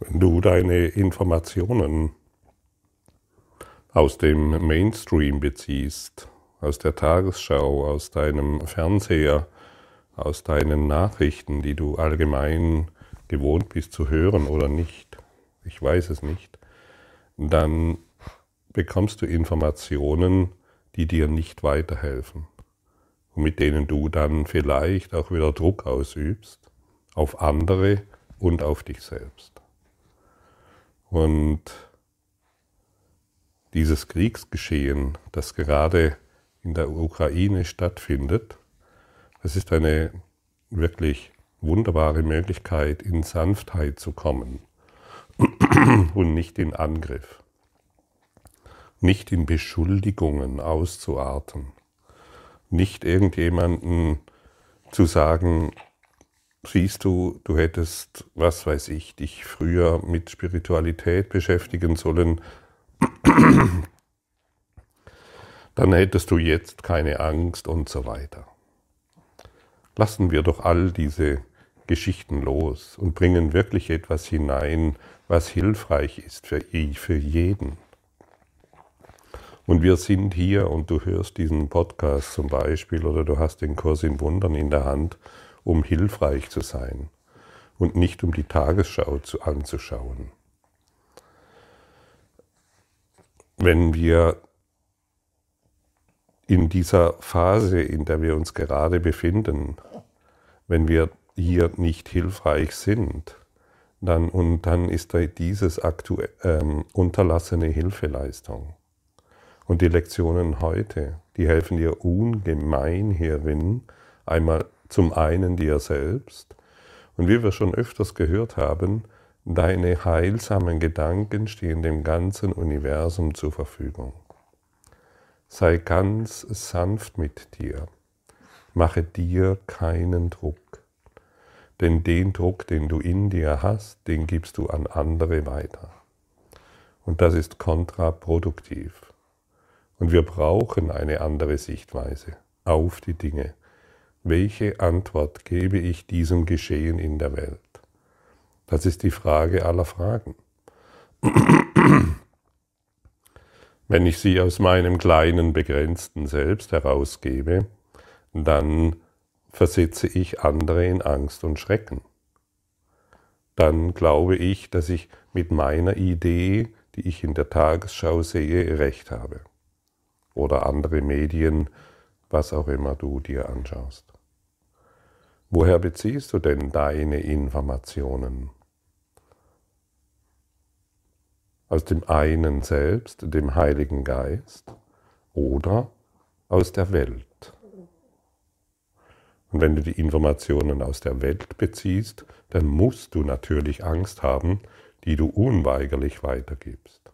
Wenn du deine Informationen aus dem Mainstream beziehst, aus der Tagesschau, aus deinem Fernseher, aus deinen Nachrichten, die du allgemein gewohnt bist zu hören oder nicht, ich weiß es nicht, dann bekommst du Informationen, die dir nicht weiterhelfen und mit denen du dann vielleicht auch wieder Druck ausübst auf andere und auf dich selbst. Und dieses Kriegsgeschehen, das gerade in der Ukraine stattfindet, das ist eine wirklich wunderbare Möglichkeit, in Sanftheit zu kommen und nicht in Angriff, nicht in Beschuldigungen auszuarten, nicht irgendjemanden zu sagen, siehst du, du hättest, was weiß ich, dich früher mit Spiritualität beschäftigen sollen, dann hättest du jetzt keine Angst und so weiter. Lassen wir doch all diese Geschichten los und bringen wirklich etwas hinein, was hilfreich ist für, für jeden. Und wir sind hier und du hörst diesen Podcast zum Beispiel oder du hast den Kurs in Wundern in der Hand um hilfreich zu sein und nicht um die Tagesschau zu, anzuschauen. Wenn wir in dieser Phase, in der wir uns gerade befinden, wenn wir hier nicht hilfreich sind, dann, und dann ist da dieses aktuell, ähm, unterlassene Hilfeleistung. Und die Lektionen heute, die helfen dir ungemein hierin, einmal zum einen dir selbst und wie wir schon öfters gehört haben, deine heilsamen Gedanken stehen dem ganzen Universum zur Verfügung. Sei ganz sanft mit dir. Mache dir keinen Druck. Denn den Druck, den du in dir hast, den gibst du an andere weiter. Und das ist kontraproduktiv. Und wir brauchen eine andere Sichtweise auf die Dinge. Welche Antwort gebe ich diesem Geschehen in der Welt? Das ist die Frage aller Fragen. Wenn ich sie aus meinem kleinen, begrenzten Selbst herausgebe, dann versetze ich andere in Angst und Schrecken. Dann glaube ich, dass ich mit meiner Idee, die ich in der Tagesschau sehe, recht habe. Oder andere Medien, was auch immer du dir anschaust. Woher beziehst du denn deine Informationen? Aus dem einen selbst, dem Heiligen Geist, oder aus der Welt? Und wenn du die Informationen aus der Welt beziehst, dann musst du natürlich Angst haben, die du unweigerlich weitergibst.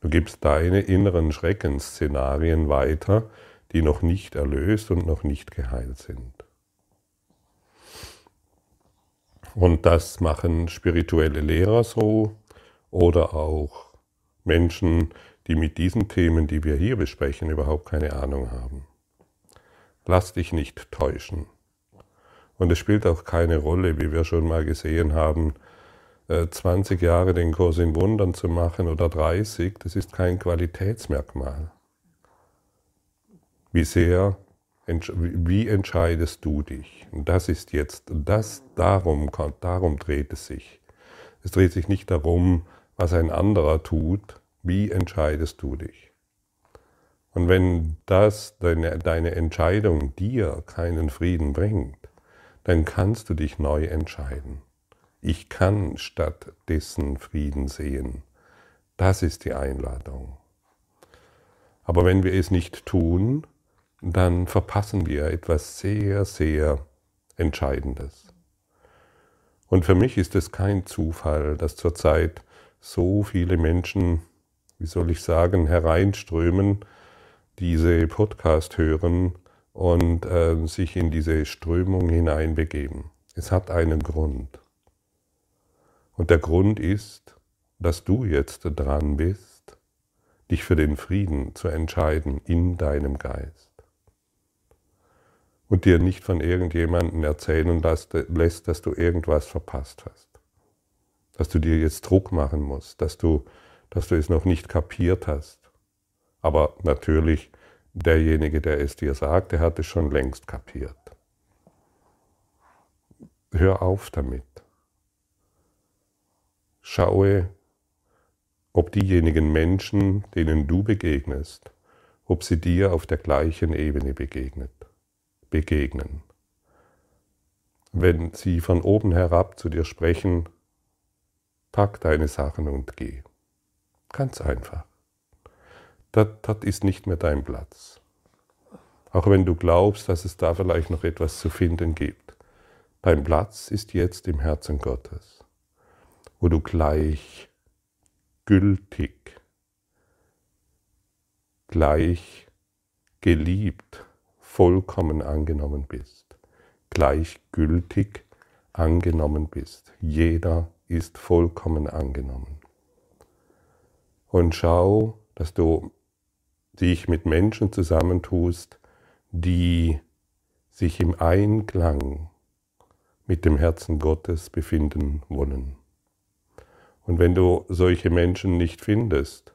Du gibst deine inneren Schreckensszenarien weiter, die noch nicht erlöst und noch nicht geheilt sind. Und das machen spirituelle Lehrer so oder auch Menschen, die mit diesen Themen, die wir hier besprechen, überhaupt keine Ahnung haben. Lass dich nicht täuschen. Und es spielt auch keine Rolle, wie wir schon mal gesehen haben, 20 äh, Jahre den Kurs in Wundern zu machen oder 30, das ist kein Qualitätsmerkmal. Wie sehr wie entscheidest du dich? Und das ist jetzt, das darum, darum dreht es sich. Es dreht sich nicht darum, was ein anderer tut, wie entscheidest du dich? Und wenn das, deine, deine Entscheidung dir keinen Frieden bringt, dann kannst du dich neu entscheiden. Ich kann stattdessen Frieden sehen. Das ist die Einladung. Aber wenn wir es nicht tun, dann verpassen wir etwas sehr, sehr Entscheidendes. Und für mich ist es kein Zufall, dass zurzeit so viele Menschen, wie soll ich sagen, hereinströmen, diese Podcast hören und äh, sich in diese Strömung hineinbegeben. Es hat einen Grund. Und der Grund ist, dass du jetzt dran bist, dich für den Frieden zu entscheiden in deinem Geist und dir nicht von irgendjemandem erzählen lässt, dass du irgendwas verpasst hast. dass du dir jetzt Druck machen musst, dass du, dass du es noch nicht kapiert hast. Aber natürlich, derjenige, der es dir sagt, der hat es schon längst kapiert. Hör auf damit. Schaue, ob diejenigen Menschen, denen du begegnest, ob sie dir auf der gleichen Ebene begegnet, begegnen. Wenn sie von oben herab zu dir sprechen, pack deine Sachen und geh. Ganz einfach. Das, das ist nicht mehr dein Platz. Auch wenn du glaubst, dass es da vielleicht noch etwas zu finden gibt. Dein Platz ist jetzt im Herzen Gottes, wo du gleich gültig, gleich geliebt, vollkommen angenommen bist, gleichgültig angenommen bist. Jeder ist vollkommen angenommen. Und schau, dass du dich mit Menschen zusammentust, die sich im Einklang mit dem Herzen Gottes befinden wollen. Und wenn du solche Menschen nicht findest,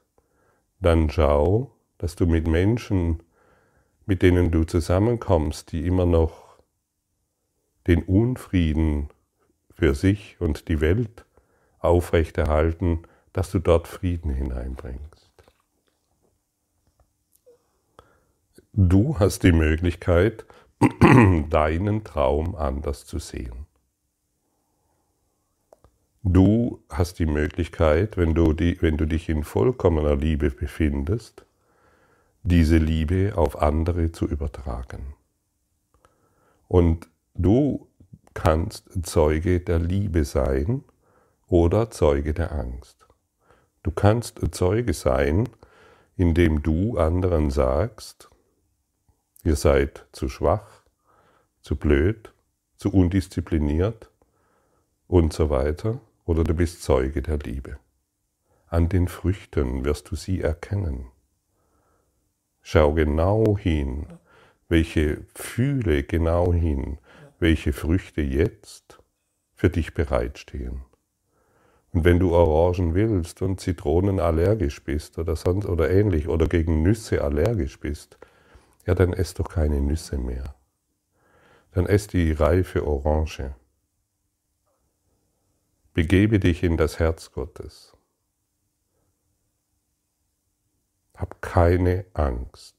dann schau, dass du mit Menschen, mit denen du zusammenkommst, die immer noch den Unfrieden für sich und die Welt aufrechterhalten, dass du dort Frieden hineinbringst. Du hast die Möglichkeit, deinen Traum anders zu sehen. Du hast die Möglichkeit, wenn du, die, wenn du dich in vollkommener Liebe befindest, diese Liebe auf andere zu übertragen. Und du kannst Zeuge der Liebe sein oder Zeuge der Angst. Du kannst Zeuge sein, indem du anderen sagst, ihr seid zu schwach, zu blöd, zu undiszipliniert und so weiter oder du bist Zeuge der Liebe. An den Früchten wirst du sie erkennen. Schau genau hin, welche fühle genau hin, welche Früchte jetzt für dich bereitstehen. Und wenn du Orangen willst und Zitronen allergisch bist oder sonst oder ähnlich oder gegen Nüsse allergisch bist, ja, dann ess doch keine Nüsse mehr. Dann ess die reife Orange. Begebe dich in das Herz Gottes. Hab keine Angst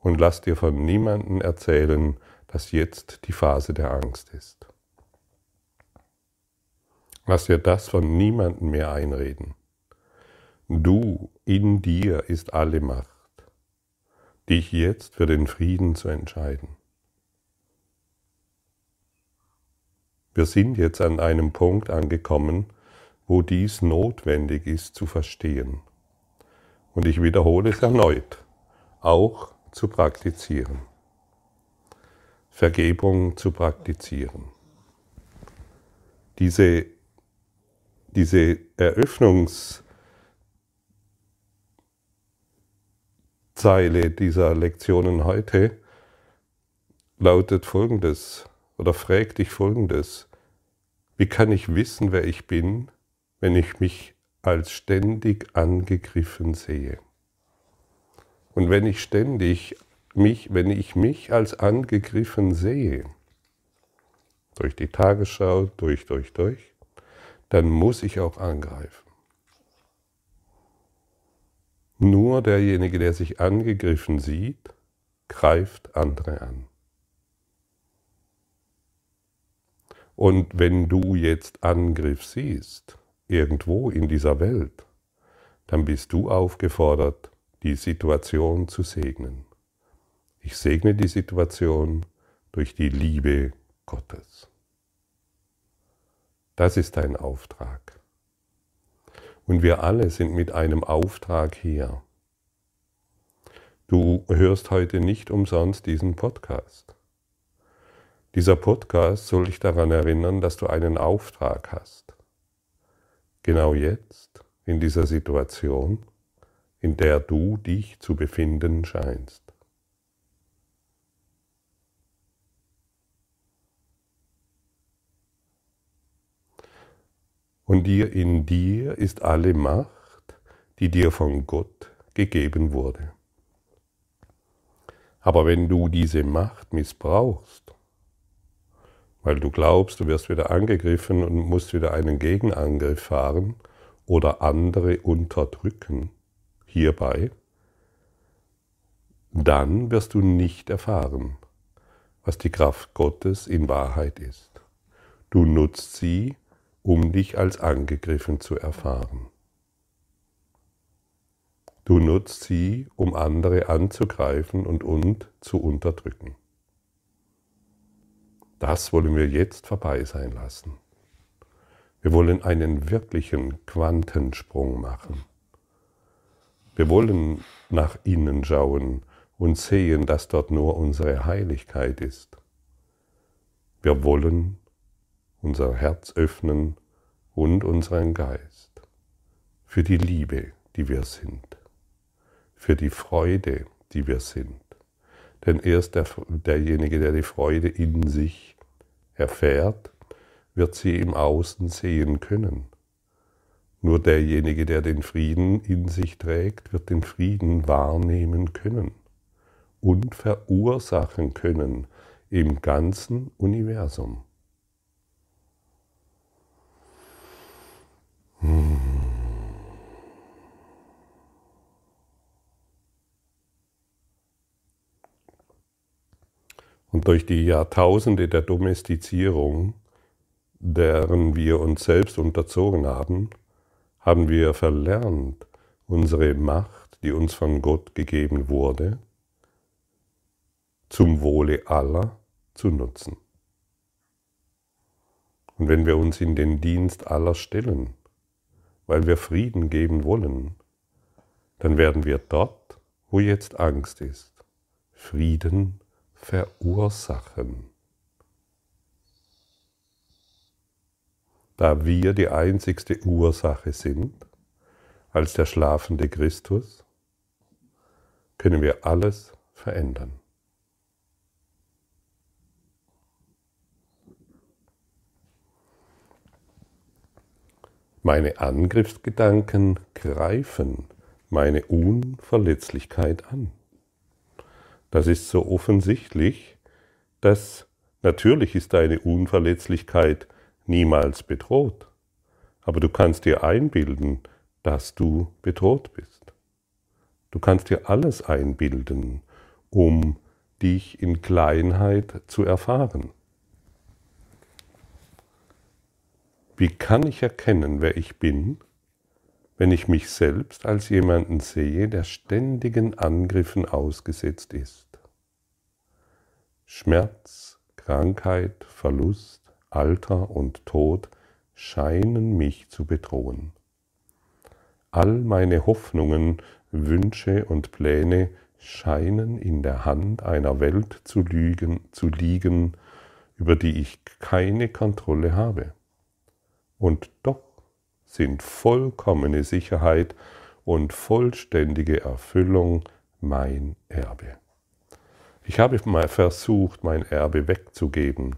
und lass dir von niemandem erzählen, dass jetzt die Phase der Angst ist. Lass dir das von niemandem mehr einreden. Du, in dir ist alle Macht, dich jetzt für den Frieden zu entscheiden. Wir sind jetzt an einem Punkt angekommen, wo dies notwendig ist zu verstehen. Und ich wiederhole es erneut, auch zu praktizieren. Vergebung zu praktizieren. Diese, diese Eröffnungszeile dieser Lektionen heute lautet folgendes oder fragt dich folgendes. Wie kann ich wissen, wer ich bin, wenn ich mich als ständig angegriffen sehe? Und wenn ich ständig mich, wenn ich mich als angegriffen sehe, durch die Tagesschau, durch, durch, durch, dann muss ich auch angreifen. Nur derjenige, der sich angegriffen sieht, greift andere an. Und wenn du jetzt Angriff siehst, irgendwo in dieser Welt, dann bist du aufgefordert, die Situation zu segnen. Ich segne die Situation durch die Liebe Gottes. Das ist dein Auftrag. Und wir alle sind mit einem Auftrag hier. Du hörst heute nicht umsonst diesen Podcast. Dieser Podcast soll dich daran erinnern, dass du einen Auftrag hast. Genau jetzt, in dieser Situation, in der du dich zu befinden scheinst. Und dir in dir ist alle Macht, die dir von Gott gegeben wurde. Aber wenn du diese Macht missbrauchst, weil du glaubst, du wirst wieder angegriffen und musst wieder einen Gegenangriff fahren oder andere unterdrücken hierbei, dann wirst du nicht erfahren, was die Kraft Gottes in Wahrheit ist. Du nutzt sie, um dich als angegriffen zu erfahren. Du nutzt sie, um andere anzugreifen und, und zu unterdrücken. Das wollen wir jetzt vorbei sein lassen. Wir wollen einen wirklichen Quantensprung machen. Wir wollen nach innen schauen und sehen, dass dort nur unsere Heiligkeit ist. Wir wollen unser Herz öffnen und unseren Geist für die Liebe, die wir sind, für die Freude, die wir sind. Denn erst der, derjenige, der die Freude in sich erfährt, wird sie im Außen sehen können. Nur derjenige, der den Frieden in sich trägt, wird den Frieden wahrnehmen können und verursachen können im ganzen Universum. Und durch die Jahrtausende der Domestizierung, deren wir uns selbst unterzogen haben, haben wir verlernt, unsere Macht, die uns von Gott gegeben wurde, zum Wohle aller zu nutzen. Und wenn wir uns in den Dienst aller stellen, weil wir Frieden geben wollen, dann werden wir dort, wo jetzt Angst ist, Frieden verursachen. Da wir die einzigste Ursache sind, als der schlafende Christus, können wir alles verändern. Meine Angriffsgedanken greifen meine Unverletzlichkeit an. Das ist so offensichtlich, dass natürlich ist deine Unverletzlichkeit niemals bedroht, aber du kannst dir einbilden, dass du bedroht bist. Du kannst dir alles einbilden, um dich in Kleinheit zu erfahren. Wie kann ich erkennen, wer ich bin, wenn ich mich selbst als jemanden sehe, der ständigen Angriffen ausgesetzt ist? Schmerz, Krankheit, Verlust, Alter und Tod scheinen mich zu bedrohen. All meine Hoffnungen, Wünsche und Pläne scheinen in der Hand einer Welt zu, lügen, zu liegen, über die ich keine Kontrolle habe. Und doch sind vollkommene Sicherheit und vollständige Erfüllung mein Erbe. Ich habe mal versucht, mein Erbe wegzugeben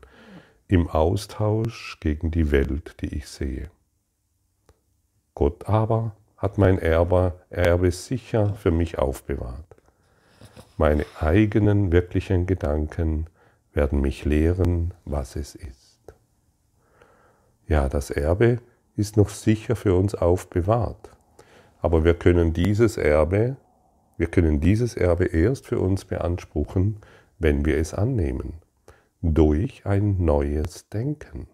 im Austausch gegen die Welt, die ich sehe. Gott aber hat mein Erbe, Erbe sicher für mich aufbewahrt. Meine eigenen wirklichen Gedanken werden mich lehren, was es ist. Ja, das Erbe ist noch sicher für uns aufbewahrt. Aber wir können dieses Erbe, wir können dieses Erbe erst für uns beanspruchen, wenn wir es annehmen. Durch ein neues Denken.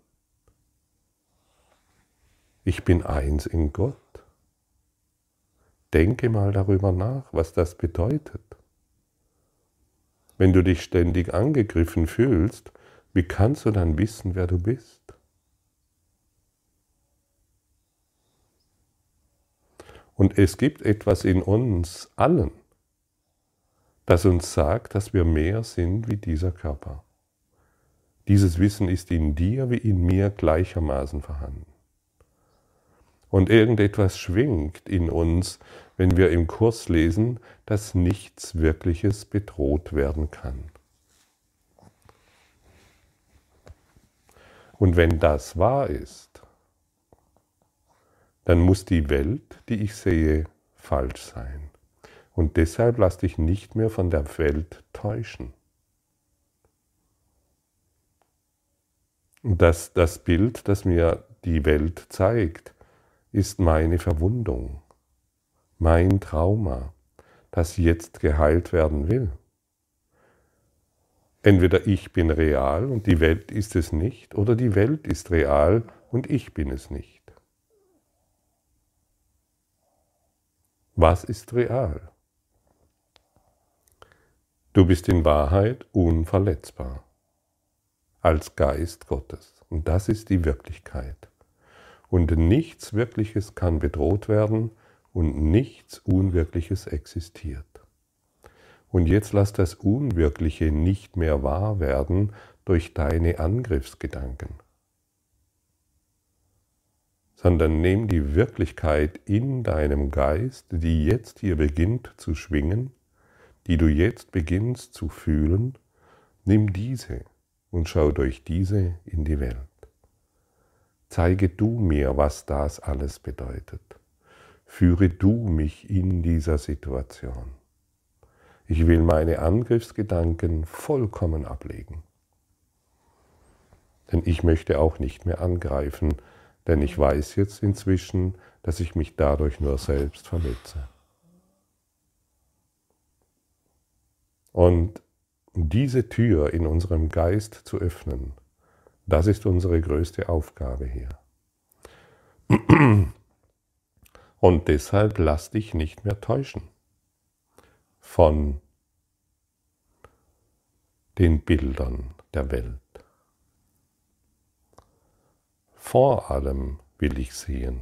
Ich bin eins in Gott. Denke mal darüber nach, was das bedeutet. Wenn du dich ständig angegriffen fühlst, wie kannst du dann wissen, wer du bist? Und es gibt etwas in uns allen, das uns sagt, dass wir mehr sind wie dieser Körper. Dieses Wissen ist in dir wie in mir gleichermaßen vorhanden. Und irgendetwas schwingt in uns, wenn wir im Kurs lesen, dass nichts Wirkliches bedroht werden kann. Und wenn das wahr ist, dann muss die Welt, die ich sehe, falsch sein. Und deshalb lass dich nicht mehr von der Welt täuschen. Das, das Bild, das mir die Welt zeigt, ist meine Verwundung, mein Trauma, das jetzt geheilt werden will. Entweder ich bin real und die Welt ist es nicht, oder die Welt ist real und ich bin es nicht. Was ist real? Du bist in Wahrheit unverletzbar als Geist Gottes. Und das ist die Wirklichkeit. Und nichts Wirkliches kann bedroht werden und nichts Unwirkliches existiert. Und jetzt lass das Unwirkliche nicht mehr wahr werden durch deine Angriffsgedanken, sondern nimm die Wirklichkeit in deinem Geist, die jetzt hier beginnt zu schwingen, die du jetzt beginnst zu fühlen, nimm diese und schau durch diese in die Welt. Zeige du mir, was das alles bedeutet. Führe du mich in dieser Situation. Ich will meine Angriffsgedanken vollkommen ablegen. Denn ich möchte auch nicht mehr angreifen, denn ich weiß jetzt inzwischen, dass ich mich dadurch nur selbst verletze. Und diese Tür in unserem Geist zu öffnen, das ist unsere größte Aufgabe hier. Und deshalb lass dich nicht mehr täuschen von den Bildern der Welt. Vor allem will ich sehen.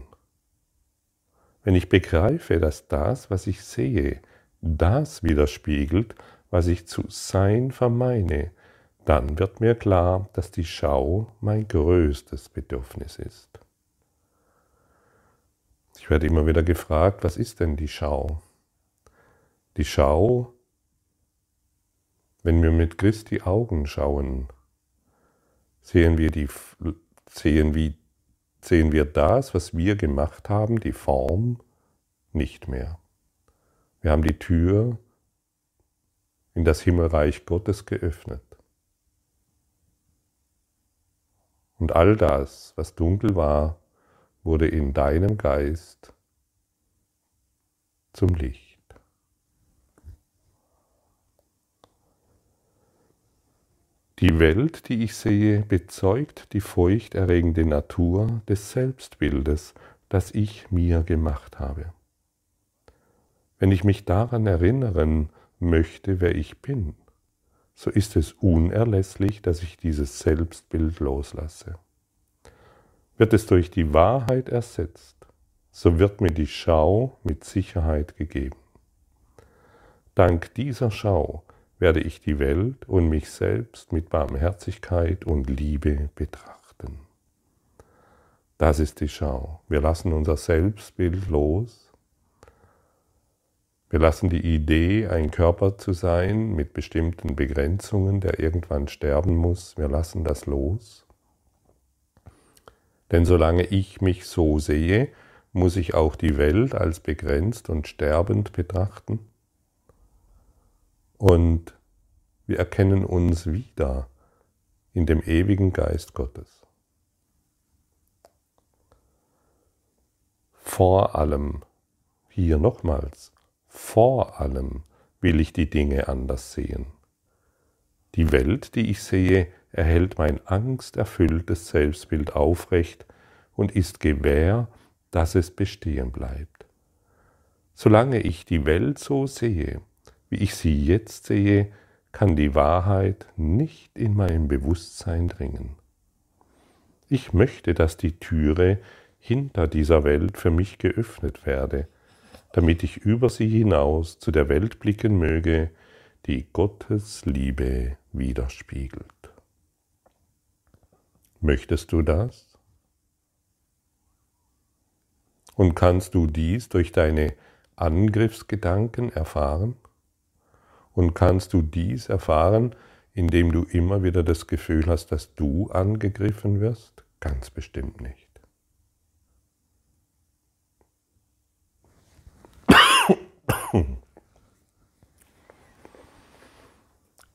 Wenn ich begreife, dass das, was ich sehe, das widerspiegelt, was ich zu sein vermeine, dann wird mir klar, dass die Schau mein größtes Bedürfnis ist. Ich werde immer wieder gefragt, was ist denn die Schau? Die Schau, wenn wir mit Christi Augen schauen, sehen wir, die, sehen, wie, sehen wir das, was wir gemacht haben, die Form, nicht mehr. Wir haben die Tür in das Himmelreich Gottes geöffnet. Und all das, was dunkel war, wurde in deinem Geist zum Licht. Die Welt, die ich sehe, bezeugt die furchterregende Natur des Selbstbildes, das ich mir gemacht habe. Wenn ich mich daran erinnern möchte, wer ich bin, so ist es unerlässlich, dass ich dieses Selbstbild loslasse. Wird es durch die Wahrheit ersetzt, so wird mir die Schau mit Sicherheit gegeben. Dank dieser Schau werde ich die Welt und mich selbst mit Barmherzigkeit und Liebe betrachten. Das ist die Schau. Wir lassen unser Selbstbild los wir lassen die Idee, ein Körper zu sein mit bestimmten Begrenzungen, der irgendwann sterben muss, wir lassen das los. Denn solange ich mich so sehe, muss ich auch die Welt als begrenzt und sterbend betrachten. Und wir erkennen uns wieder in dem ewigen Geist Gottes. Vor allem, hier nochmals, vor allem will ich die Dinge anders sehen. Die Welt, die ich sehe, erhält mein angsterfülltes Selbstbild aufrecht und ist gewähr, dass es bestehen bleibt. Solange ich die Welt so sehe, wie ich sie jetzt sehe, kann die Wahrheit nicht in mein Bewusstsein dringen. Ich möchte, dass die Türe hinter dieser Welt für mich geöffnet werde, damit ich über sie hinaus zu der Welt blicken möge, die Gottes Liebe widerspiegelt. Möchtest du das? Und kannst du dies durch deine Angriffsgedanken erfahren? Und kannst du dies erfahren, indem du immer wieder das Gefühl hast, dass du angegriffen wirst? Ganz bestimmt nicht.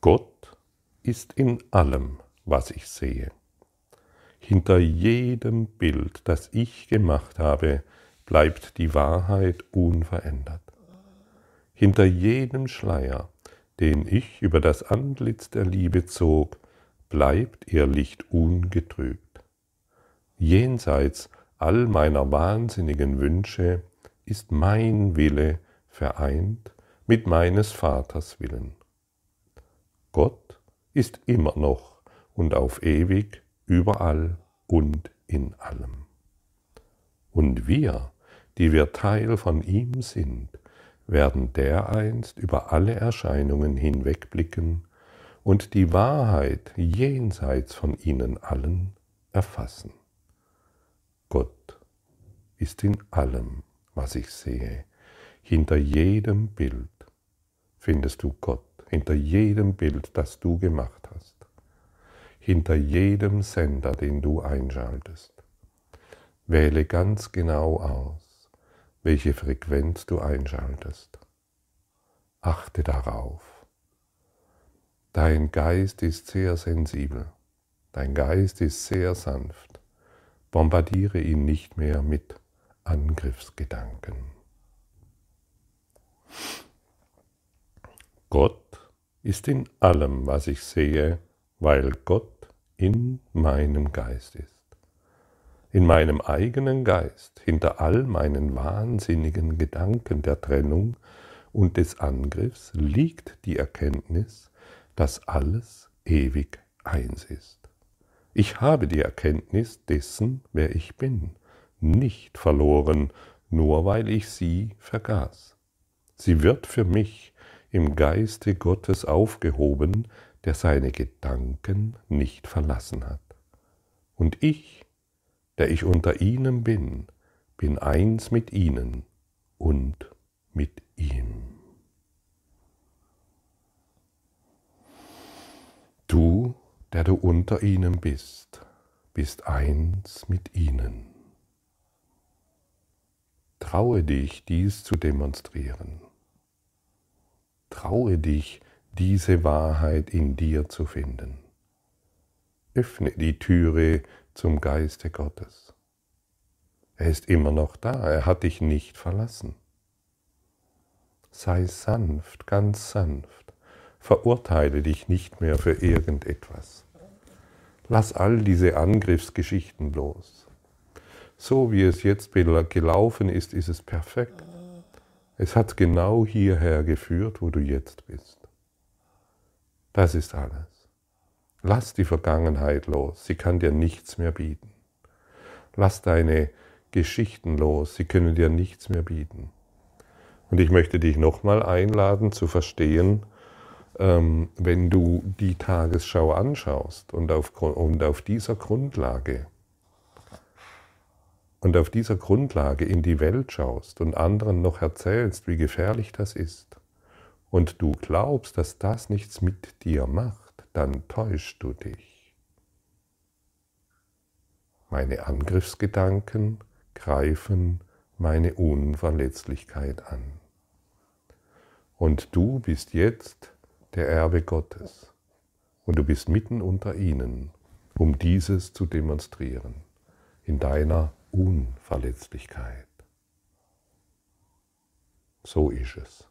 Gott ist in allem, was ich sehe. Hinter jedem Bild, das ich gemacht habe, bleibt die Wahrheit unverändert. Hinter jedem Schleier den ich über das Antlitz der Liebe zog, bleibt ihr Licht ungetrübt. Jenseits all meiner wahnsinnigen Wünsche ist mein Wille vereint mit meines Vaters Willen. Gott ist immer noch und auf ewig überall und in allem. Und wir, die wir Teil von ihm sind, werden dereinst über alle Erscheinungen hinwegblicken und die Wahrheit jenseits von ihnen allen erfassen. Gott ist in allem, was ich sehe. Hinter jedem Bild findest du Gott, hinter jedem Bild, das du gemacht hast, hinter jedem Sender, den du einschaltest. Wähle ganz genau aus, welche Frequenz du einschaltest. Achte darauf. Dein Geist ist sehr sensibel, dein Geist ist sehr sanft. Bombardiere ihn nicht mehr mit Angriffsgedanken. Gott ist in allem, was ich sehe, weil Gott in meinem Geist ist in meinem eigenen Geist, hinter all meinen wahnsinnigen Gedanken der Trennung und des Angriffs liegt die Erkenntnis, dass alles ewig eins ist. Ich habe die Erkenntnis dessen, wer ich bin, nicht verloren, nur weil ich sie vergaß. Sie wird für mich im Geiste Gottes aufgehoben, der seine Gedanken nicht verlassen hat. Und ich der ich unter ihnen bin, bin eins mit ihnen und mit ihm. Du, der du unter ihnen bist, bist eins mit ihnen. Traue dich, dies zu demonstrieren. Traue dich, diese Wahrheit in dir zu finden. Öffne die Türe zum Geiste Gottes. Er ist immer noch da, er hat dich nicht verlassen. Sei sanft, ganz sanft, verurteile dich nicht mehr für irgendetwas. Lass all diese Angriffsgeschichten los. So wie es jetzt gelaufen ist, ist es perfekt. Es hat genau hierher geführt, wo du jetzt bist. Das ist alles. Lass die Vergangenheit los, sie kann dir nichts mehr bieten. Lass deine Geschichten los, sie können dir nichts mehr bieten. Und ich möchte dich nochmal einladen zu verstehen, ähm, wenn du die Tagesschau anschaust und auf, und auf dieser Grundlage und auf dieser Grundlage in die Welt schaust und anderen noch erzählst, wie gefährlich das ist, und du glaubst, dass das nichts mit dir macht, dann täuschst du dich. Meine Angriffsgedanken greifen meine Unverletzlichkeit an. Und du bist jetzt der Erbe Gottes. Und du bist mitten unter ihnen, um dieses zu demonstrieren, in deiner Unverletzlichkeit. So ist es.